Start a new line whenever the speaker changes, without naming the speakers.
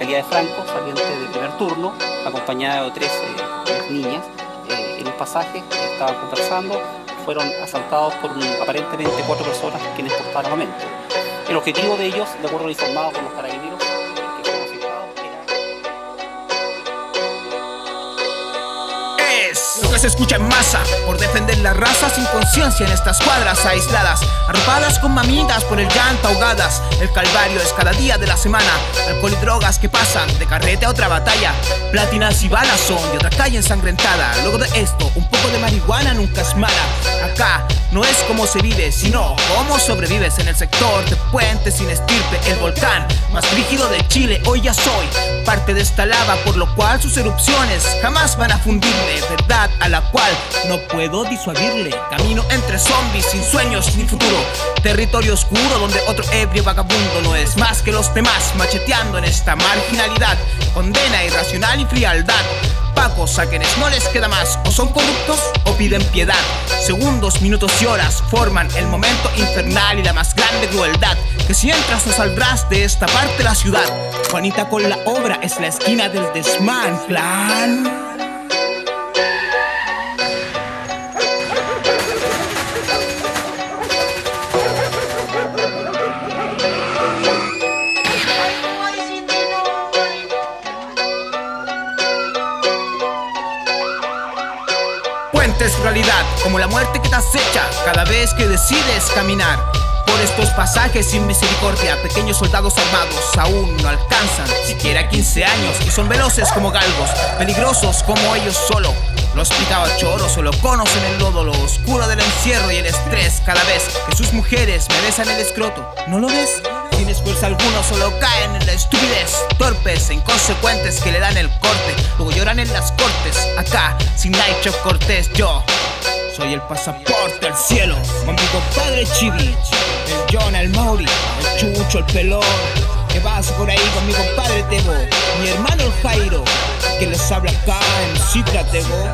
Fiscalía de Franco, saliente de primer turno, acompañada de tres niñas, en un pasaje, estaban conversando, fueron asaltados por aparentemente cuatro personas quienes portaban armamento. El objetivo de ellos, de acuerdo a lo informado por los carabineros,
Lo que se escucha en masa por defender la raza sin conciencia en estas cuadras aisladas, arropadas con mamitas por el llanto ahogadas. El calvario es cada día de la semana, alcohol y drogas que pasan de carrete a otra batalla. Platinas y balas son de otra calle ensangrentada. Luego de esto, un poco de marihuana nunca es mala. Acá no es como se vive, sino cómo sobrevives en el sector de puentes sin estirpe. El volcán más rígido de Chile, hoy ya soy parte de esta lava, por lo cual sus erupciones jamás van a fundirme. Verdad la cual no puedo disuadirle. Camino entre zombies sin sueños ni futuro. Territorio oscuro donde otro ebrio vagabundo no es más que los demás, macheteando en esta marginalidad. Condena irracional y frialdad. Pacos a quienes no les queda más, o son corruptos o piden piedad. Segundos, minutos y horas forman el momento infernal y la más grande crueldad. Que si entras no saldrás de esta parte de la ciudad. Juanita con la obra es la esquina del desmán. Es realidad, como la muerte que te acecha cada vez que decides caminar. Por estos pasajes sin misericordia, pequeños soldados armados aún no alcanzan siquiera 15 años y son veloces como galgos, peligrosos como ellos solo. Los choros solo conocen el lodo, lo oscuro del encierro y el estrés cada vez que sus mujeres me besan el escroto. ¿No lo ves? Sin esfuerzo alguno solo caen en la estupidez Torpes inconsecuentes que le dan el corte. Luego lloran en las cortes Acá, sin Naicho Cortés, yo soy el pasaporte al cielo. Con mi compadre Chibi El John, el Mauri, el Chucho, el Pelón. Que vas por ahí con mi compadre Tebo Mi hermano el Jairo Que les habla acá en Citra Tebo